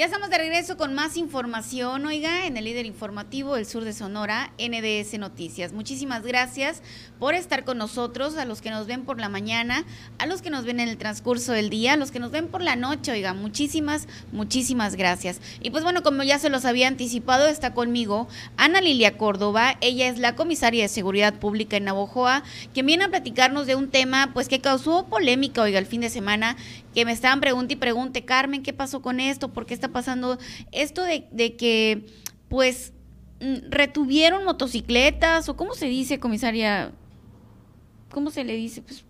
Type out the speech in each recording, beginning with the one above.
Ya estamos de regreso con más información, oiga, en el líder informativo del sur de Sonora, NDS Noticias. Muchísimas gracias por estar con nosotros, a los que nos ven por la mañana, a los que nos ven en el transcurso del día, a los que nos ven por la noche, oiga, muchísimas, muchísimas gracias. Y pues bueno, como ya se los había anticipado, está conmigo Ana Lilia Córdoba, ella es la comisaria de Seguridad Pública en Navojoa, quien viene a platicarnos de un tema pues que causó polémica, oiga, el fin de semana que me estaban preguntando y pregunte, Carmen, ¿qué pasó con esto? ¿Por qué está pasando esto de, que, pues, mm, retuvieron motocicletas o cómo se dice, comisaria? ¿Cómo se le dice? Pues,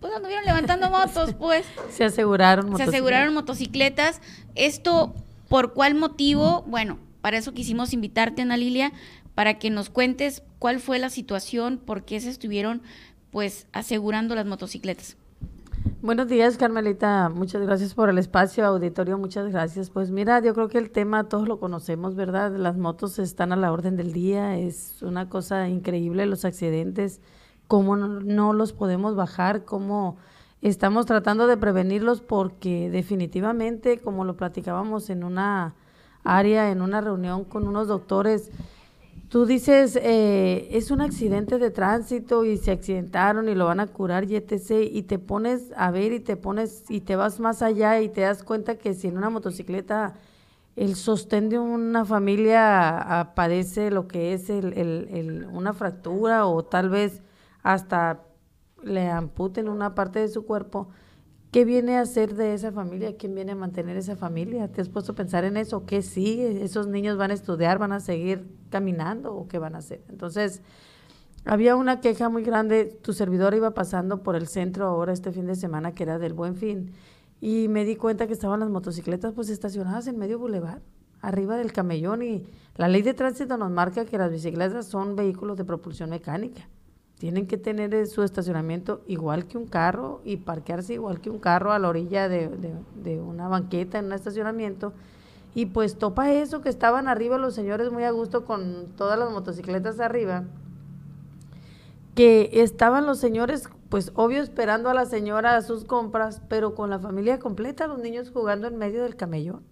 pues anduvieron levantando motos, pues. Se aseguraron motocicletas. Se aseguraron motocicletas. Esto, ¿por cuál motivo? Bueno, para eso quisimos invitarte, Ana Lilia, para que nos cuentes cuál fue la situación, por qué se estuvieron, pues, asegurando las motocicletas. Buenos días, Carmelita. Muchas gracias por el espacio, auditorio. Muchas gracias. Pues mira, yo creo que el tema todos lo conocemos, ¿verdad? Las motos están a la orden del día. Es una cosa increíble los accidentes, cómo no, los podemos bajar, cómo estamos tratando de prevenirlos porque definitivamente, como lo platicábamos en una área, en una reunión con unos doctores, Tú dices, eh, es un accidente de tránsito y se accidentaron y lo van a curar y etc. Y te pones a ver y te pones y te vas más allá y te das cuenta que si en una motocicleta el sostén de una familia padece lo que es el, el, una fractura o tal vez hasta le amputen una parte de su cuerpo, ¿Qué viene a hacer de esa familia? ¿Quién viene a mantener esa familia? ¿Te has puesto a pensar en eso? ¿Qué sigue? ¿Esos niños van a estudiar? ¿Van a seguir caminando? ¿O qué van a hacer? Entonces, había una queja muy grande. Tu servidor iba pasando por el centro ahora este fin de semana, que era del Buen Fin, y me di cuenta que estaban las motocicletas pues estacionadas en medio bulevar, arriba del camellón, y la ley de tránsito nos marca que las bicicletas son vehículos de propulsión mecánica. Tienen que tener eh, su estacionamiento igual que un carro y parquearse igual que un carro a la orilla de, una banqueta en un estacionamiento. Y pues topa eso, que estaban arriba los señores muy a gusto con todas las motocicletas arriba. Que estaban los señores, pues obvio, esperando a la señora a sus compras, pero con la familia completa, los niños jugando en medio del camellón.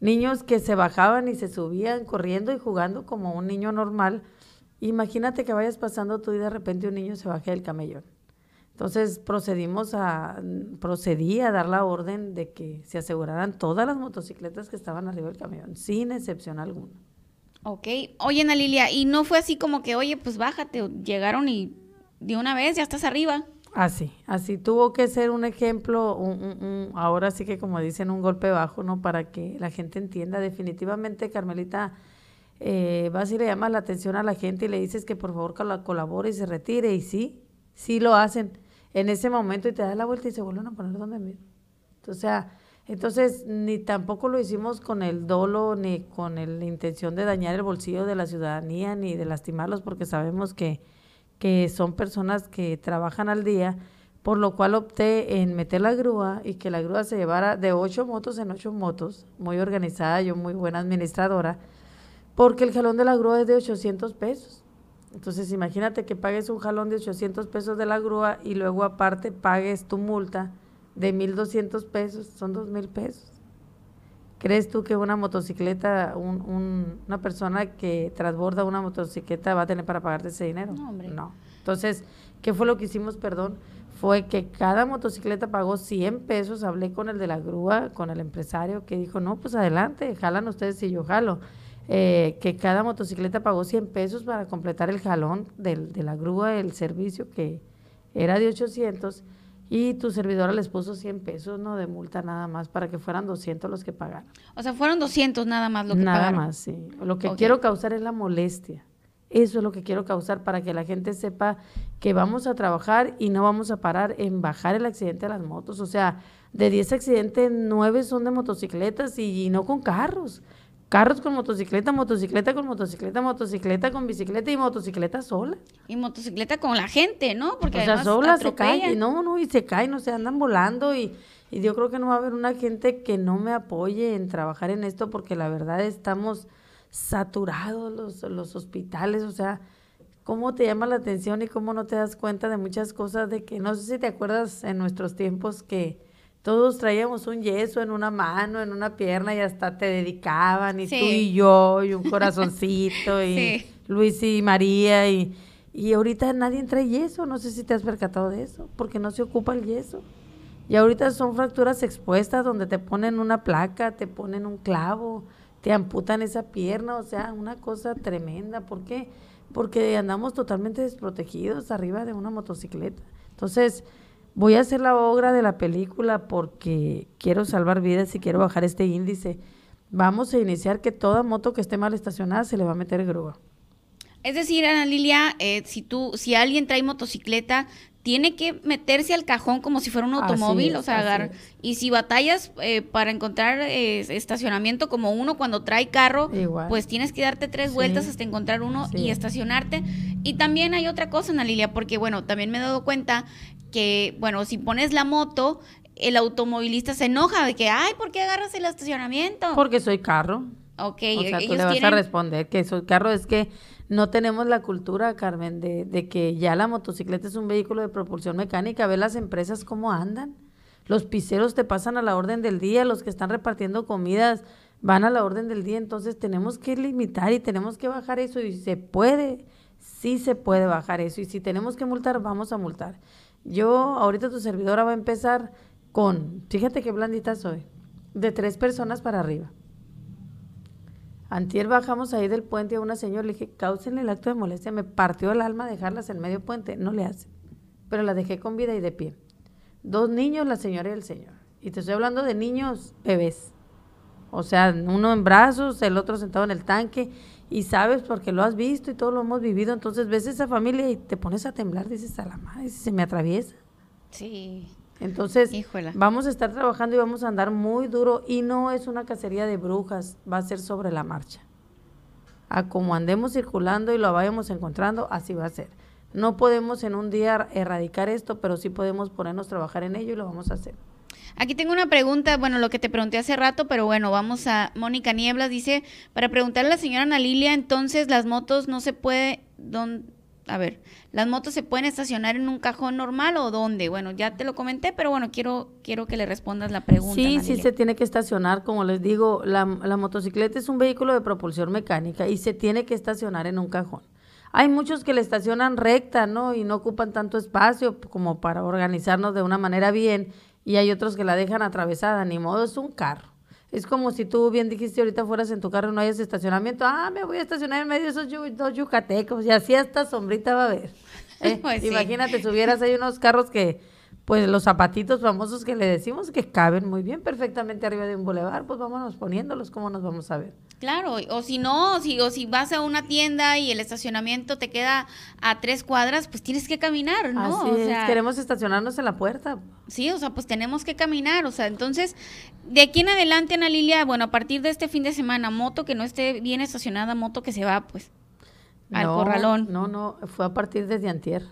Niños que se bajaban y se subían corriendo y jugando como un niño normal Imagínate que vayas pasando tú y de repente un niño se baje del camellón. Entonces procedimos a, procedí a dar la orden de que se aseguraran todas las motocicletas que estaban arriba del camión, sin excepción alguna. Ok. Oye, Ana Lilia, y no fue así como que, oye, pues bájate, llegaron y de una vez ya estás arriba. Así, así tuvo que ser un ejemplo, ahora sí que como dicen, un golpe bajo, ¿no? Para que la gente entienda definitivamente, Carmelita, eh, vas y le llamas la atención a la gente y le dices que por favor colabore y se retire. Y sí, sí lo hacen en ese momento y te das la vuelta y se vuelven a poner donde mismo. O sea, entonces ni tampoco lo hicimos con el dolo ni con la intención de dañar el bolsillo de la ciudadanía ni de lastimarlos porque sabemos que, que son personas que trabajan al día, por lo cual opté en meter la grúa y que la grúa se llevara de ocho motos en ocho motos, muy organizada, yo muy buena administradora porque el jalón de la grúa es de 800 pesos. Entonces imagínate que pagues un jalón de 800 pesos de la grúa y luego aparte pagues tu multa de 1.200 pesos, son 2.000 pesos. ¿Crees tú que una motocicleta, una persona que transborda una motocicleta va a tener para pagarte ese dinero? No, hombre. No. Entonces, ¿qué fue lo que hicimos, perdón? Fue que cada motocicleta pagó 100 pesos. Hablé con el de la grúa, con el empresario, que dijo, no, pues adelante, jalan ustedes y yo jalo. Eh, que cada motocicleta pagó 100 pesos para completar el jalón del, de la grúa del servicio que era de 800 y tu servidora les puso 100 pesos no de multa nada más para que fueran 200 los que pagaron. O sea, fueron 200 nada más lo que nada Nada más, sí. Lo que quiero causar es la molestia. Eso es lo que quiero causar para que la gente sepa que vamos a trabajar y no vamos a parar en bajar el accidente de las motos. O sea, de 10 accidentes, 9 son de motocicletas y no con carros carros con motocicleta, motocicleta con motocicleta, motocicleta con bicicleta y motocicleta sola. Y motocicleta con la gente, ¿no? Porque o sea, sola se cae, no, no, y se caen, no se andan volando y, y yo creo que no va a haber una gente que no me apoye en trabajar en esto porque la verdad estamos saturados los, los hospitales, o sea, cómo te llama la atención y cómo no te das cuenta de muchas cosas de que no sé si te acuerdas en nuestros tiempos que todos traíamos un yeso en una mano, en una pierna y hasta te dedicaban y tú y yo y un corazoncito y Luis y María y, y ahorita nadie trae yeso, no sé si te has percatado de eso, porque no se ocupa el yeso. Y ahorita son fracturas expuestas donde te ponen una placa, te ponen un clavo, te amputan esa pierna, o sea, una cosa tremenda. ¿Por qué? Porque andamos totalmente desprotegidos arriba de una motocicleta. Entonces, voy a hacer la obra de la película porque quiero salvar vidas y quiero bajar este índice. Vamos a iniciar que toda moto que esté mal estacionada se le va a meter grúa. Es decir, Ana Lilia, eh, si tú, si alguien trae motocicleta, tiene que meterse al cajón como si fuera un automóvil, o sea, agarrar. Y si batallas eh, para encontrar eh, estacionamiento como uno cuando trae carro, pues tienes que darte tres vueltas hasta encontrar uno y estacionarte. Y también hay otra cosa, Ana Lilia, porque bueno, también me he dado cuenta que, bueno, si pones la moto, el automovilista se enoja de que, ay, ¿por qué agarras el estacionamiento? Porque soy carro. Ok, o sea, tú le vas a responder que soy carro, es que no tenemos la cultura, Carmen, de, de, que ya la motocicleta es un vehículo de propulsión mecánica. Ve las empresas cómo andan. Los piseros te pasan a la orden del día, los que están repartiendo comidas van a la orden del día. Entonces tenemos que limitar y tenemos que bajar eso y se puede, sí se puede bajar eso. Y si tenemos que multar, vamos a multar. Yo, ahorita tu servidora va a empezar con, fíjate qué blandita soy, de tres personas para arriba. Antier bajamos ahí del puente a una señora, le dije, causenle el acto de molestia. Me partió el alma dejarlas en medio puente. No le hace. Pero la dejé con vida y de pie. Dos niños, la señora y el señor. Y te estoy hablando de niños bebés. O sea, uno en brazos, el otro sentado en el tanque. Y sabes porque lo has visto y todo lo hemos vivido. Entonces ves esa familia y te pones a temblar. Dices, a la madre, se me atraviesa. Sí. Entonces, vamos a estar trabajando y vamos a andar muy duro y no es una cacería de brujas, va a ser sobre la marcha. A como andemos circulando y lo vayamos encontrando, así va a ser. No podemos en un día erradicar esto, pero sí podemos ponernos a trabajar en ello y lo vamos a hacer. Aquí tengo una pregunta, bueno, lo que te pregunté hace rato, pero bueno, vamos a Mónica Nieblas, dice, para preguntarle a la señora Ana Lilia, entonces las motos no se puede, don, a ver, ¿las motos se pueden estacionar en un cajón normal o dónde? Bueno, ya te lo comenté, pero bueno, quiero, quiero que le respondas la pregunta. Sí, sí se tiene que estacionar, como les digo, la, la motocicleta es un vehículo de propulsión mecánica y se tiene que estacionar en un cajón. Hay muchos que le estacionan recta, ¿no? Y no ocupan tanto espacio como para organizarnos de una manera bien, y hay otros que la dejan atravesada, ni modo, es un carro. Es como si tú bien dijiste ahorita fueras en tu carro y no hayas estacionamiento. Ah, me voy a estacionar en medio de esos dos yucatecos y así hasta sombrita va a haber. ¿eh? Pues Imagínate, subieras hay unos carros que pues los zapatitos famosos que le decimos que caben muy bien perfectamente arriba de un bulevar, pues vámonos poniéndolos, ¿cómo nos vamos a ver? Claro, o si no, si, o si vas a una tienda y el estacionamiento te queda a tres cuadras, pues tienes que caminar, ¿no? Así queremos estacionarnos en la puerta. Sí, o sea, pues tenemos que caminar, o sea, entonces, de aquí en adelante, Ana Lilia, bueno, a partir de este fin de semana, moto que no esté bien estacionada, moto que se va, pues, al corralón. No, no, fue a partir desde antier.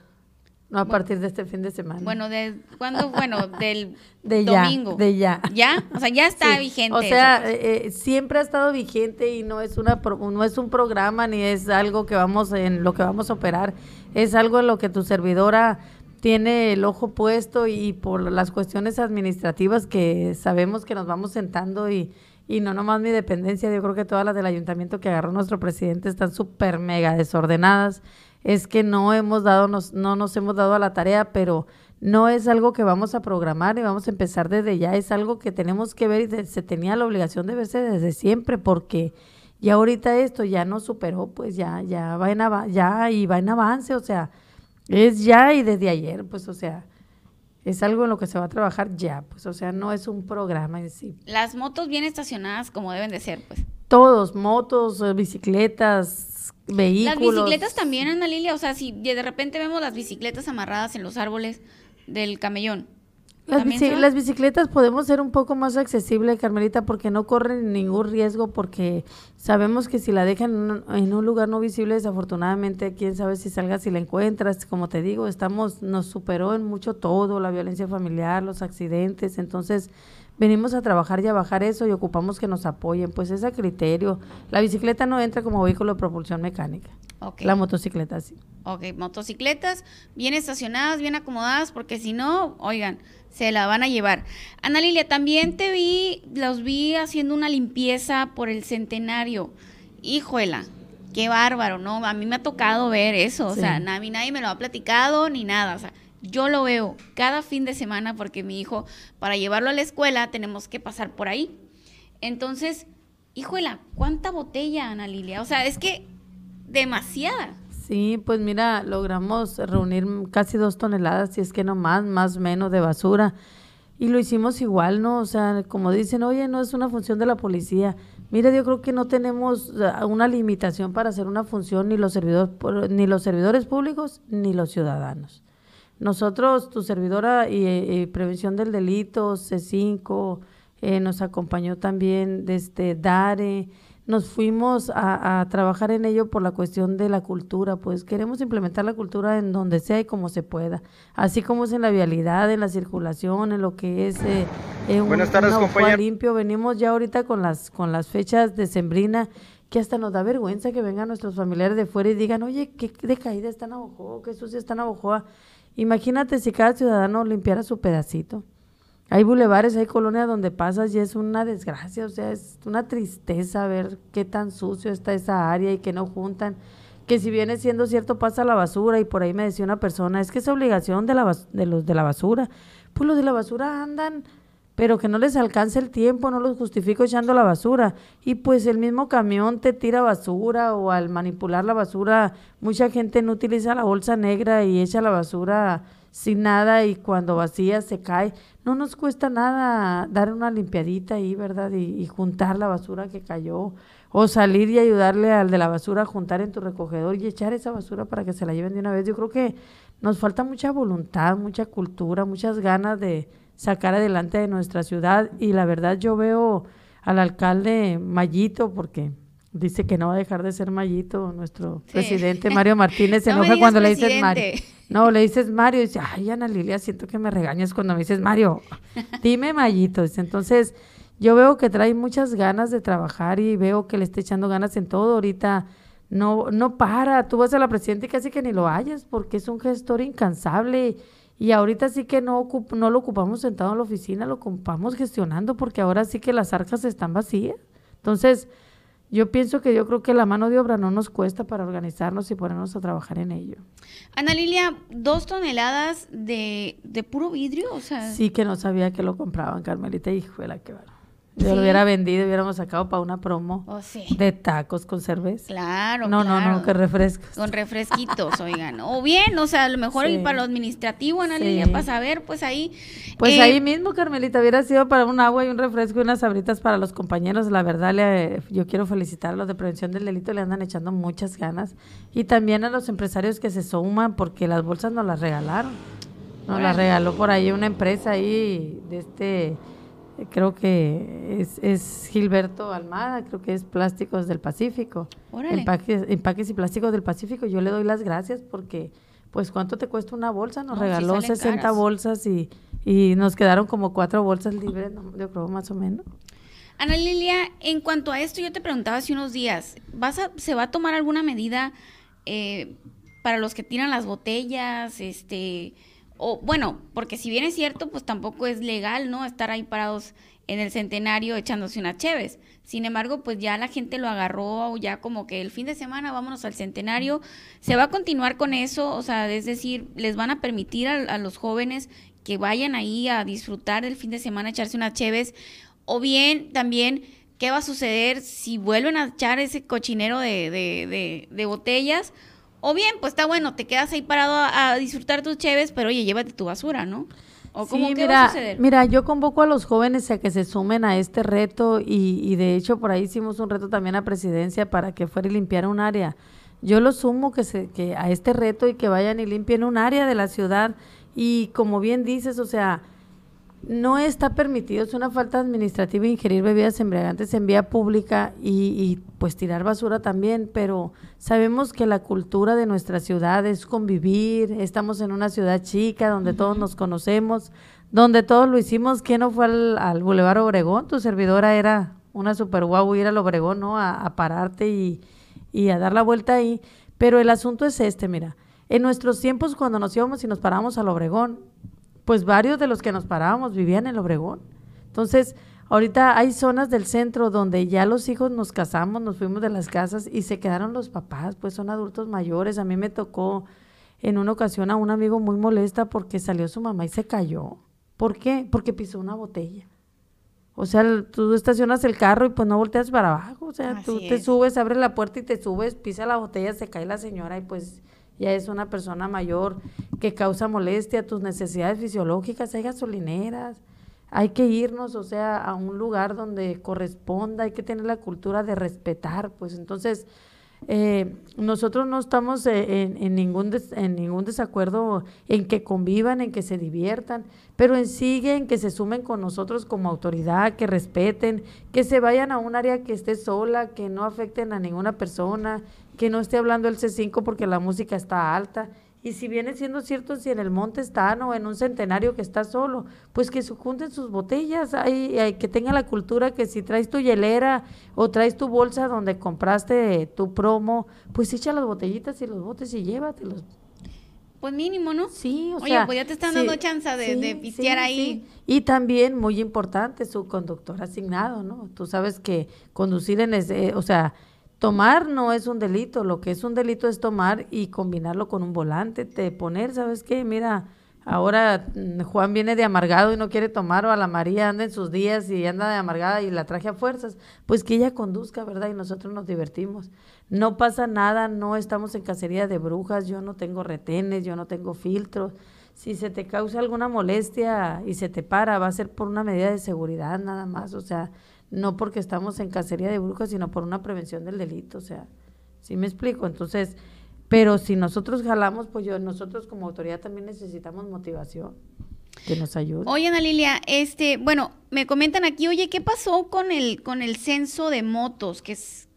No a partir de este fin de semana. Bueno, ¿de cuándo? Bueno, del de domingo. De ya. ¿Ya? O sea, ya está vigente. O sea, eh, eh, siempre ha estado vigente y no es una no es un programa ni es algo que vamos en lo que vamos a operar, es algo en lo que tu servidora tiene el ojo puesto y por las cuestiones administrativas que sabemos que nos vamos sentando y y no nomás mi dependencia, yo creo que todas las del ayuntamiento que agarró nuestro presidente están súper mega desordenadas es que no hemos dado, nos, no nos hemos dado a la tarea, pero no es algo que vamos a programar y vamos a empezar desde ya, es algo que tenemos que ver y se tenía la obligación de verse desde siempre, porque ya ahorita esto ya no superó, pues ya, ya va en ya y va en avance, o sea, es ya y desde ayer, pues o sea, es algo en lo que se va a trabajar ya, pues o sea, no es un programa en sí. Las motos bien estacionadas como deben de ser, pues. Todos, motos, eh, bicicletas, vehículos. Las bicicletas también, Ana Lilia, o sea, si de repente vemos las bicicletas amarradas en los árboles del camellón. Las, las, bicicletas podemos ser un poco más accesibles, Carmelita, porque no corren ningún riesgo, porque sabemos que si la dejan en un, lugar no visible, desafortunadamente, quién sabe si salga, si la encuentras. Como te digo, estamos, nos superó en mucho todo, la violencia familiar, los accidentes, entonces venimos a trabajar y a bajar eso y ocupamos que nos apoyen, pues es a criterio. La bicicleta no entra como vehículo de propulsión mecánica. La motocicleta, sí. Ok, motocicletas bien estacionadas, bien acomodadas, porque si no, oigan, se la van a llevar. Ana Lilia, también te vi, los vi haciendo una limpieza por el centenario. Híjola, qué bárbaro, ¿no? A mí me ha tocado ver eso, o sea, a mí nadie me lo ha platicado ni nada, o sea, yo lo veo cada fin de semana porque mi hijo, para llevarlo a la escuela, tenemos que pasar por ahí. Entonces, híjola, ¿cuánta botella, Ana Lilia? O sea, es que demasiada. Sí, pues mira, logramos reunir casi dos toneladas, si es que no más, más menos de basura. Y lo hicimos igual, ¿no? O sea, como dicen, oye, no es una función de la policía. Mira, yo creo que no tenemos una limitación para hacer una función ni los servidores, ni los servidores públicos ni los ciudadanos. Nosotros, tu servidora y, Prevención del Delito, C5, eh, nos acompañó también desde DARE, nos fuimos a, trabajar en ello por la cuestión de la cultura, pues queremos implementar la cultura en donde sea y como se pueda, así como es en la vialidad, en la circulación, en lo que es eh, en Buenas tardes, un limpio. Venimos ya ahorita con las con las fechas de sembrina que hasta nos da vergüenza que vengan nuestros familiares de fuera y digan, oye, qué decaída está Navajoa, qué sucia está Navajoa. Imagínate si cada ciudadano limpiara su pedacito. Hay bulevares, hay colonias donde pasas y es una desgracia, o sea, es una tristeza ver qué tan sucio está esa área y que no juntan. Que si viene siendo cierto, pasa la basura y por ahí me decía una persona, es que es obligación de, la, de los de la basura. Pues los de la basura andan, pero que no les alcance el tiempo, no los justifico echando la basura. Y pues el mismo camión te tira basura o al manipular la basura, mucha gente no utiliza la bolsa negra y echa la basura sin nada y cuando vacía se cae. No nos cuesta nada dar una limpiadita ahí, ¿verdad? Y, juntar la basura que cayó. O salir y ayudarle al de la basura a juntar en tu recogedor y echar esa basura para que se la lleven de una vez. Yo creo que nos falta mucha voluntad, mucha cultura, muchas ganas de sacar adelante de nuestra ciudad. Y la verdad yo veo al alcalde Mayito, porque dice que no va a dejar de ser Mayito, nuestro presidente Mario Martínez se enoja cuando le dices Mario. No, le dices Mario y dice, ay, Ana Lilia, siento que me regañas cuando me dices Mario. Dime Mayito. Entonces, yo veo que trae muchas ganas de trabajar y veo que le está echando ganas en todo. Ahorita no, no para. Tú vas a la presidenta y casi que ni lo hayas porque es un gestor incansable. Y ahorita sí que no, no lo ocupamos sentado en la oficina, lo ocupamos gestionando porque ahora sí que las arcas están vacías. Entonces, yo pienso que yo creo que la mano de obra no nos cuesta para organizarnos y ponernos a trabajar en ello. Ana Lilia, dos toneladas de, de puro vidrio, o sea. Sí, que no sabía que lo compraban, Carmelita, hijo de la Yo lo hubiera vendido, hubiéramos sacado para una promo oh, sí. de tacos con cerveza. Claro, No, no, no, que refrescos. Con refresquitos, oigan. O bien, o sea, a lo mejor para lo administrativo, Ana Lilia, para saber, pues ahí. Pues eh, ahí mismo, Carmelita, hubiera sido para un agua y un refresco y unas sabritas para los compañeros. La verdad, le, yo quiero felicitar a los de prevención del delito, le andan echando muchas ganas. Y también a los empresarios que se suman, porque las bolsas nos las regalaron. Nos las regaló por ahí una empresa ahí de este creo que es, Gilberto Almada, creo que es Plásticos del Pacífico. Empaques, empaques y Plásticos del Pacífico. Yo le doy las gracias porque, pues, ¿cuánto te cuesta una bolsa? Nos regaló 60 bolsas y, y nos quedaron como cuatro bolsas libres, yo creo más o menos. Ana Lilia, en cuanto a esto, yo te preguntaba hace unos días, ¿vas a, ¿se va a tomar alguna medida eh, para los que tiran las botellas, este o bueno, porque si bien es cierto, pues tampoco es legal, ¿no? Estar ahí parados en el centenario echándose unas cheves. Sin embargo, pues ya la gente lo agarró, ya como que el fin de semana vámonos al centenario. Se va a continuar con eso, o sea, es decir, les van a permitir a, los jóvenes que vayan ahí a disfrutar del fin de semana, echarse unas cheves, o bien también qué va a suceder si vuelven a echar ese cochinero de, de, de, de botellas o bien, pues está bueno, te quedas ahí parado a, disfrutar tus cheves, pero oye, llévate tu basura, ¿no? ¿O cómo sí, mira, va a suceder? Mira, yo convoco a los jóvenes a que se sumen a este reto y, y de hecho por ahí hicimos un reto también a presidencia para que fuera y limpiara un área. Yo los sumo que, se, que a este reto y que vayan y limpien un área de la ciudad y como bien dices, o sea, no está permitido, es una falta administrativa ingerir bebidas embriagantes en vía pública y, pues tirar basura también, pero sabemos que la cultura de nuestra ciudad es convivir, estamos en una ciudad chica donde todos nos conocemos, donde todos lo hicimos, ¿quién no fue al, al Boulevard Obregón? Tu servidora era una super guau ir al Obregón, ¿no? A, a pararte y, y a dar la vuelta ahí Pero el asunto es este, mira, en nuestros tiempos cuando nos íbamos y nos parábamos al Obregón, pues varios de los que nos parábamos vivían en el Obregón. Entonces, ahorita hay zonas del centro donde ya los hijos nos casamos, nos fuimos de las casas y se quedaron los papás, pues son adultos mayores. A mí me tocó en una ocasión a un amigo muy molesta porque salió su mamá y se cayó. ¿Por qué? Porque pisó una botella. O sea, tú estacionas el carro y pues no volteas para abajo. O sea, tú te subes, abres la puerta y te subes, pisa la botella, se cae la señora y pues ya es una persona mayor que causa molestia, tus necesidades fisiológicas, hay gasolineras, hay que irnos, o sea, a un lugar donde corresponda, hay que tener la cultura de respetar, pues entonces eh, nosotros no estamos eh, en, ningún en ningún desacuerdo en que convivan, en que se diviertan, pero en sigue en que se sumen con nosotros como autoridad, que respeten, que se vayan a un área que esté sola, que no afecten a ninguna persona, que no esté hablando el C5 porque la música está alta y si viene siendo cierto, si en el monte están o en un centenario que está solo, pues que se junten sus botellas, hay, hay, que tenga la cultura que si traes tu hielera o traes tu bolsa donde compraste tu promo, pues echa las botellitas y los botes y llévatelos. Pues mínimo, ¿no? Sí, o Oye, pues ya te están dando chance de, sí, ahí. Y también, muy importante, su conductor asignado, ¿no? Tú sabes que conducir en ese, o sea, Tomar no es un delito, lo que es un delito es tomar y combinarlo con un volante, te poner, ¿sabes qué? Mira, ahora mm, Juan viene de amargado y no quiere tomar, o a la María anda en sus días y anda de amargada y la traje a fuerzas, pues que ella conduzca, ¿verdad? Y nosotros nos divertimos. No pasa nada, no estamos en cacería de brujas, yo no tengo retenes, yo no tengo filtros. Si se te causa alguna molestia y se te para, va a ser por una medida de seguridad nada más, o sea, no porque estamos en cacería de brujas, sino por una prevención del delito, o sea, ¿sí me explico? Entonces, pero si nosotros jalamos, pues yo, nosotros como autoridad también necesitamos motivación que nos ayude. Oye, Ana Lilia, este, bueno, me comentan aquí, oye, ¿qué pasó con el, con el censo de motos? Que es,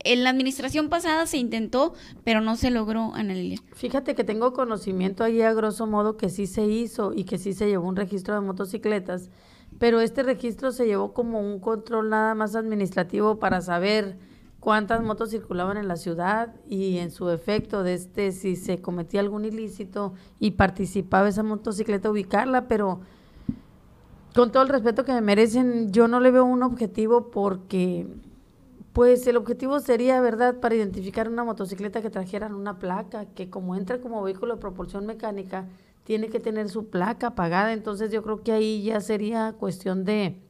en la administración pasada se intentó, pero no se logró, Ana Lilia. Fíjate que tengo conocimiento ahí a grosso modo que sí se hizo y que sí se llevó un registro de motocicletas pero este registro se llevó como un control nada más administrativo para saber cuántas motos circulaban en la ciudad y en su efecto de este si se cometía algún ilícito y participaba esa motocicleta ubicarla, pero con todo el respeto que me merecen, yo no le veo un objetivo porque pues el objetivo sería, ¿verdad?, para identificar una motocicleta que trajeran una placa, que como entra como vehículo de propulsión mecánica, tiene que tener su placa pagada. Entonces yo creo que ahí ya sería cuestión de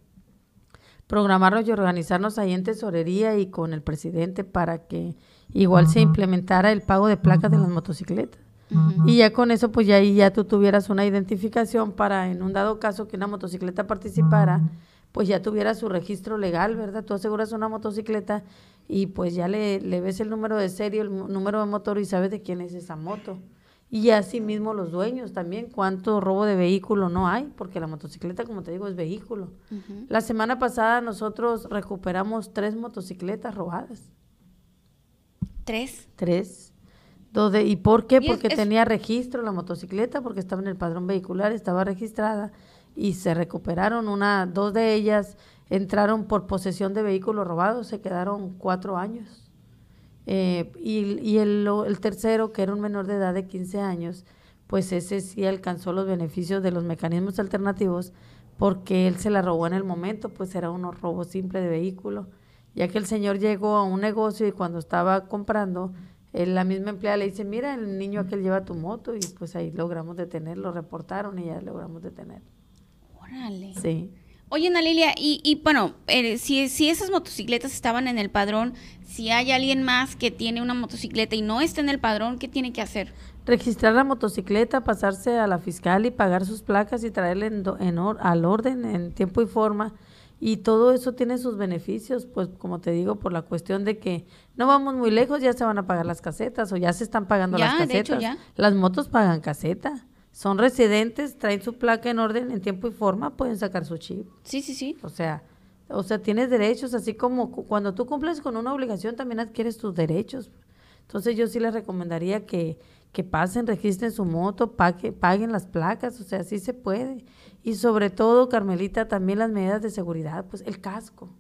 programarnos y organizarnos ahí en tesorería y con el presidente para que igual se implementara el pago de placas de las motocicletas. Y ya con eso, pues ya ahí ya tú tuvieras una identificación para en un dado caso que una motocicleta participara, pues ya tuviera su registro legal, ¿verdad? Tú aseguras una motocicleta y pues ya le, le ves el número de serie, el número de motor y sabes de quién es esa moto. Y asimismo los dueños también, cuánto robo de vehículo no hay, porque la motocicleta, como te digo, es vehículo. La semana pasada nosotros recuperamos tres motocicletas robadas. ¿Tres? Tres. ¿Y por qué? porque tenía registro la motocicleta, porque estaba en el padrón vehicular, estaba registrada y se recuperaron una, dos de ellas entraron por posesión de vehículos robados, se quedaron cuatro años. Eh, y, el, el, tercero, que era un menor de edad de 15 años, pues ese sí alcanzó los beneficios de los mecanismos alternativos porque él se la robó en el momento, pues era un robo simple de vehículo, ya que el señor llegó a un negocio y cuando estaba comprando, la misma empleada le dice, mira, el niño aquel lleva tu moto y pues ahí logramos detenerlo, reportaron y ya logramos detener. Órale. Sí. Oye, Ana Lilia, y, y bueno, eh, si, si esas motocicletas estaban en el padrón, si hay alguien más que tiene una motocicleta y no está en el padrón, ¿qué tiene que hacer? Registrar la motocicleta, pasarse a la fiscal y pagar sus placas y traerle en, al orden en tiempo y forma. Y todo eso tiene sus beneficios, pues como te digo, por la cuestión de que no vamos muy lejos, ya se van a pagar las casetas o ya se están pagando las casetas. De hecho, ya. Las motos pagan caseta son residentes, traen su placa en orden en tiempo y forma, pueden sacar su chip. Sí, sí, sí. O sea, o sea, tienes derechos, así como cuando tú cumples con una obligación también adquieres tus derechos. Entonces yo sí les recomendaría que, que pasen, registren su moto, paguen las placas, o sea, sí se puede. Y sobre todo, Carmelita, también las medidas de seguridad, pues el casco.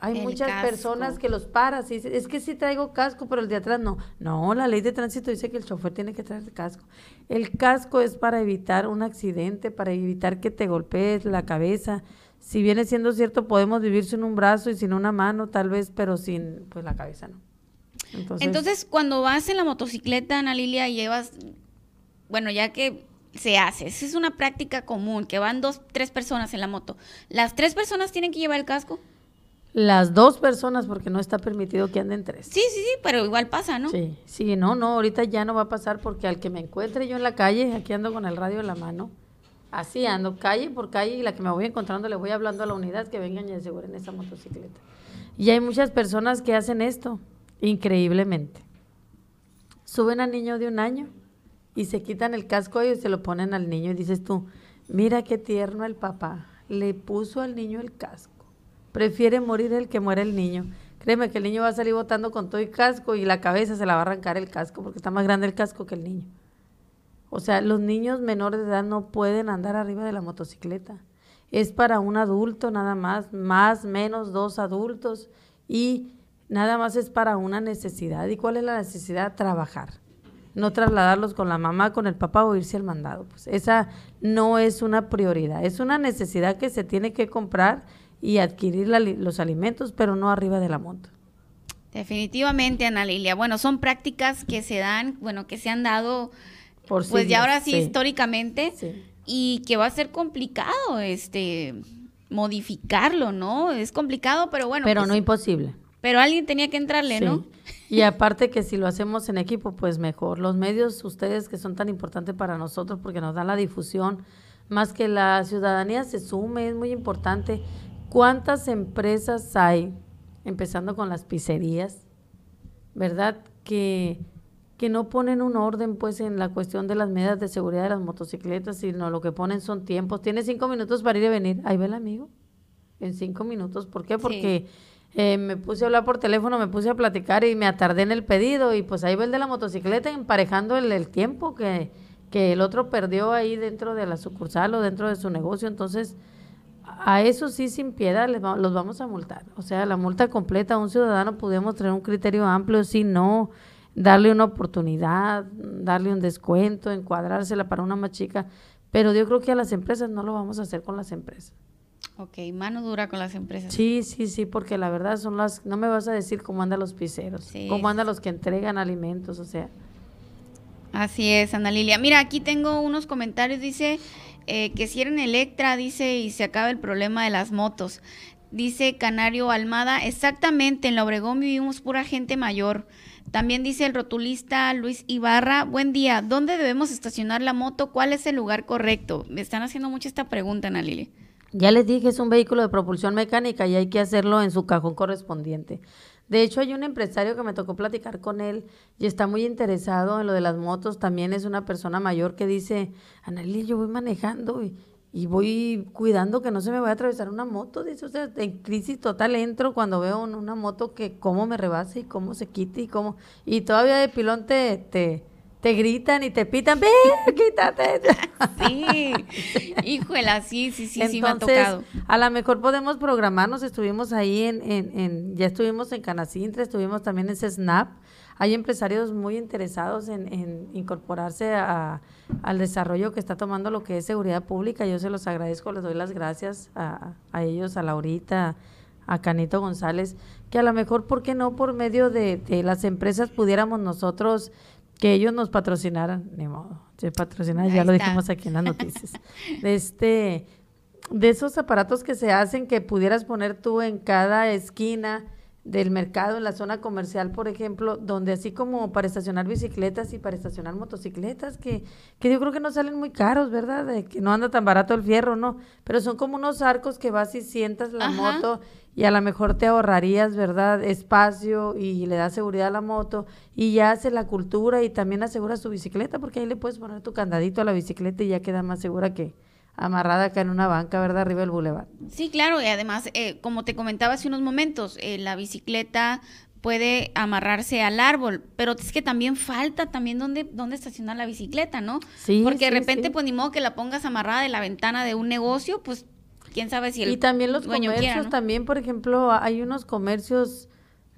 Hay muchas personas que los paras y dicen, es que sí traigo casco, pero el de atrás no. No, la ley de tránsito dice que el chofer tiene que traer casco. El casco es para evitar un accidente, para evitar que te golpees la cabeza. Si viene siendo cierto, podemos vivir sin un brazo y sin una mano, tal vez, pero sin pues la cabeza, ¿no? Entonces, Entonces cuando vas en la motocicleta, Ana Lilia, llevas, bueno, ya que se hace, esa es una práctica común, que van dos, tres personas en la moto. ¿Las tres personas tienen que llevar el casco? Las dos personas, porque no está permitido que anden tres. Sí, sí, sí, pero igual pasa, ¿no? Sí, sí, no, no, ahorita ya no va a pasar porque al que me encuentre yo en la calle, aquí ando con el radio en la mano, así ando calle por calle y la que me voy encontrando le voy hablando a la unidad que vengan y aseguren esa motocicleta. Y hay muchas personas que hacen esto, increíblemente. Suben al niño de un año y se quitan el casco y se lo ponen al niño y dices tú, mira qué tierno el papá, le puso al niño el casco prefiere morir el que muere el niño. Créeme que el niño va a salir botando con todo el casco y la cabeza se la va a arrancar el casco porque está más grande el casco que el niño. O sea, los niños menores de edad no pueden andar arriba de la motocicleta. Es para un adulto nada más, más, menos dos adultos y nada más es para una necesidad. ¿Y cuál es la necesidad? Trabajar. No trasladarlos con la mamá, con el papá o irse al mandado. Pues esa no es una prioridad, es una necesidad que se tiene que comprar y adquirir los alimentos, pero no arriba de la moto. Definitivamente, Ana Lilia. Bueno, son prácticas que se dan, bueno, que se han dado, Por pues ya ahora sí, históricamente, y que va a ser complicado, este, modificarlo, ¿no? Es complicado, pero bueno. Pero pues no imposible. Pero alguien tenía que entrarle, ¿no? Y aparte que si lo hacemos en equipo, pues mejor. Los medios, ustedes que son tan importantes para nosotros porque nos dan la difusión, más que la ciudadanía se sume, es muy importante. ¿Cuántas empresas hay, empezando con las pizzerías, verdad? Que, que no ponen un orden pues en la cuestión de las medidas de seguridad de las motocicletas, sino lo que ponen son tiempos. Tiene cinco minutos para ir y venir. Ahí ve el amigo. En cinco minutos. ¿Por qué? Porque eh, me puse a hablar por teléfono, me puse a platicar y me atardé en el pedido. Y pues ahí ve el de la motocicleta emparejando el, el tiempo que, que el otro perdió ahí dentro de la sucursal o dentro de su negocio. Entonces, a eso sí sin piedad les los vamos a multar. O sea, la multa completa a un ciudadano podemos tener un criterio amplio, si no, darle una oportunidad, darle un descuento, encuadrársela para una más chica. Pero yo creo que a las empresas no lo vamos a hacer con las empresas. Ok, mano dura con las empresas. Sí, sí, sí, porque la verdad son las, no me vas a decir cómo andan los piseros, cómo andan los que entregan alimentos, o sea. Así es, Ana Lilia. Mira, aquí tengo unos comentarios, dice, eh, que si eran Electra, dice, y se acaba el problema de las motos. Dice Canario Almada, exactamente, en la Obregón vivimos pura gente mayor. También dice el rotulista Luis Ibarra, buen día, ¿dónde debemos estacionar la moto? ¿Cuál es el lugar correcto? Me están haciendo mucho esta pregunta, Ana Lili. Ya les dije, es un vehículo de propulsión mecánica y hay que hacerlo en su cajón correspondiente. De hecho, hay un empresario que me tocó platicar con él y está muy interesado en lo de las motos. También es una persona mayor que dice, Analí, yo voy manejando y, voy cuidando que no se me vaya a atravesar una moto. Dice, o sea, en crisis total entro cuando veo una moto que cómo me rebasa y cómo se quita y cómo... Y todavía de pilón te, te gritan y te pitan, ¡ve, quítate! Sí, híjola, sí, sí, sí, sí me ha tocado. A lo mejor podemos programarnos, estuvimos ahí en, en, en ya estuvimos en Canacintra, estuvimos también en Snap. Hay empresarios muy interesados en, en incorporarse a, al desarrollo que está tomando lo que es seguridad pública. Yo se los agradezco, les doy las gracias a, a ellos, a Laurita, a Canito González, que a lo mejor, ¿por qué no por medio de, de las empresas pudiéramos nosotros que ellos nos patrocinaran, ni modo, se patrocinan, ya lo dijimos aquí en las noticias. de este, de esos aparatos que se hacen que pudieras poner tú en cada esquina del mercado, en la zona comercial, por ejemplo, donde así como para estacionar bicicletas y para estacionar motocicletas, que, que yo creo que no salen muy caros, ¿verdad? De que no anda tan barato el fierro, ¿no? Pero son como unos arcos que vas y sientas la moto y a lo mejor te ahorrarías, ¿verdad? Espacio y le das seguridad a la moto y ya hace la cultura y también aseguras tu bicicleta porque ahí le puedes poner tu candadito a la bicicleta y ya queda más segura que, amarrada acá en una banca, ¿verdad? Arriba del bulevar. Sí, claro, y además, eh, como te comentaba hace unos momentos, eh, la bicicleta puede amarrarse al árbol, pero es que también falta también dónde, dónde estacionar la bicicleta, ¿no? Sí. Porque de repente, pues ni modo que la pongas amarrada de la ventana de un negocio, pues quién sabe si el Y también los comercios, también, por ejemplo, hay unos comercios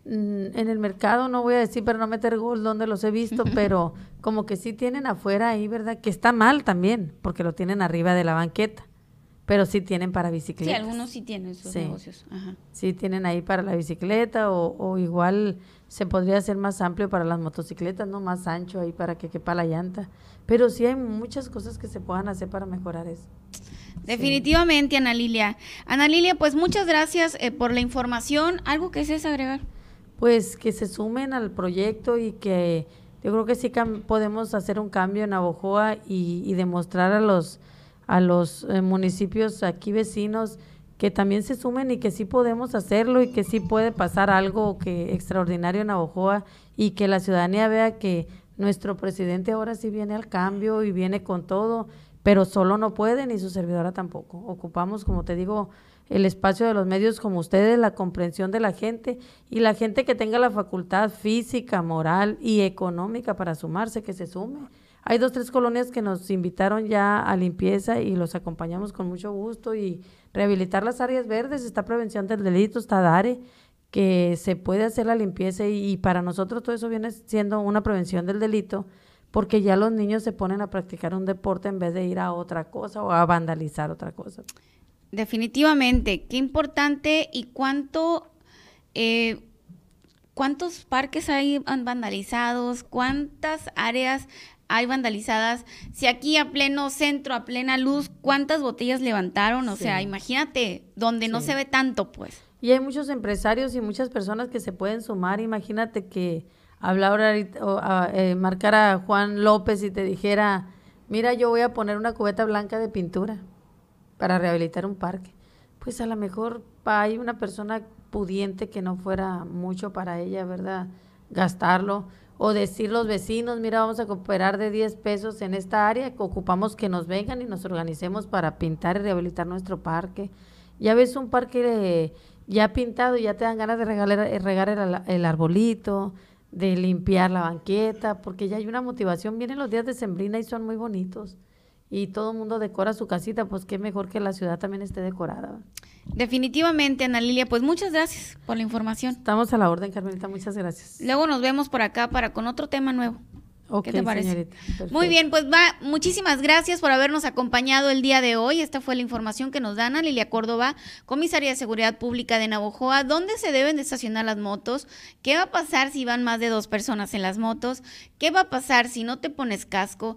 en el mercado, no voy a decir pero no meter gol donde los he visto, pero como que sí tienen afuera ahí, ¿verdad? Que está mal también, porque lo tienen arriba de la banqueta. Pero sí tienen para bicicletas. Sí, algunos sí tienen sus negocios. Ajá. Sí tienen ahí para la bicicleta o, o, igual se podría hacer más amplio para las motocicletas, ¿no? Más ancho ahí para que quepa la llanta. Pero sí hay muchas cosas que se puedan hacer para mejorar eso. Definitivamente, Ana Lilia. Ana Lilia, pues muchas gracias eh, por la información. ¿Algo que es agregar? Pues que se sumen al proyecto y que yo creo que sí podemos hacer un cambio en Abojoa y, demostrar a los a los eh, municipios aquí vecinos que también se sumen y que sí podemos hacerlo y que sí puede pasar algo que extraordinario en Abojoa y que la ciudadanía vea que nuestro presidente ahora sí viene al cambio y viene con todo, pero solo no puede ni su servidora tampoco. Ocupamos, como te digo, el espacio de los medios como ustedes, la comprensión de la gente y la gente que tenga la facultad física, moral y económica para sumarse, que se sume hay dos, tres colonias que nos invitaron ya a limpieza y los acompañamos con mucho gusto y rehabilitar las áreas verdes, está prevención del delito, está DARE, que se puede hacer la limpieza y, para nosotros todo eso viene siendo una prevención del delito porque ya los niños se ponen a practicar un deporte en vez de ir a otra cosa o a vandalizar otra cosa. Definitivamente, qué importante y cuánto, eh, cuántos parques hay vandalizados, cuántas áreas hay vandalizadas. Si aquí a pleno centro, a plena luz, ¿cuántas botellas levantaron? O sea, imagínate, donde no se ve tanto, pues. Y hay muchos empresarios y muchas personas que se pueden sumar. Imagínate que hablar ahorita, o, a, eh, marcar a Juan López y te dijera, mira, yo voy a poner una cubeta blanca de pintura para rehabilitar un parque. Pues a lo mejor hay una persona pudiente que no fuera mucho para ella, ¿verdad? Gastarlo o decir los vecinos, mira, vamos a cooperar de 10 pesos en esta área, que ocupamos que nos vengan y nos organicemos para pintar y rehabilitar nuestro parque. Ya ves un parque ya pintado ya te dan ganas de regalar, eh, regar el, arbolito, de limpiar la banqueta, porque ya hay una motivación. Vienen los días de Sembrina y son muy bonitos. Y todo el mundo decora su casita, pues qué mejor que la ciudad también esté decorada. Definitivamente, Ana Lilia, pues muchas gracias por la información. Estamos a la orden, Carmelita, muchas gracias. Luego nos vemos por acá para con otro tema nuevo. ¿Qué te parece? Muy bien, pues va, muchísimas gracias por habernos acompañado el día de hoy. Esta fue la información que nos dan a Lilia Córdoba, comisaria de Seguridad Pública de Navojoa, dónde se deben de estacionar las motos, qué va a pasar si van más de dos personas en las motos, qué va a pasar si no te pones casco.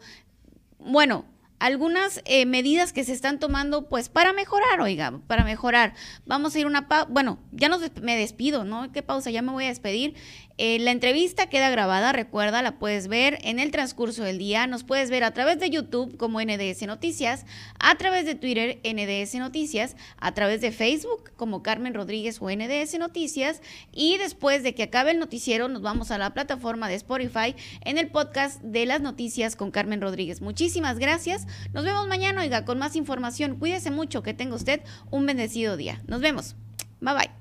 Bueno, algunas eh, medidas que se están tomando pues para mejorar, oiga, para mejorar. Vamos a ir una pausa, bueno, ya nos me despido, ¿no? ¿Qué pausa? Ya me voy a despedir. Eh, la entrevista queda grabada, recuerda, la puedes ver en el transcurso del día. Nos puedes ver a través de YouTube como NDS Noticias, a través de Twitter NDS Noticias, a través de Facebook como Carmen Rodríguez o NDS Noticias. Y después de que acabe el noticiero, nos vamos a la plataforma de Spotify en el podcast de las noticias con Carmen Rodríguez. Muchísimas gracias. Nos vemos mañana, oiga, con más información. Cuídese mucho, que tenga usted un bendecido día. Nos vemos. Bye bye.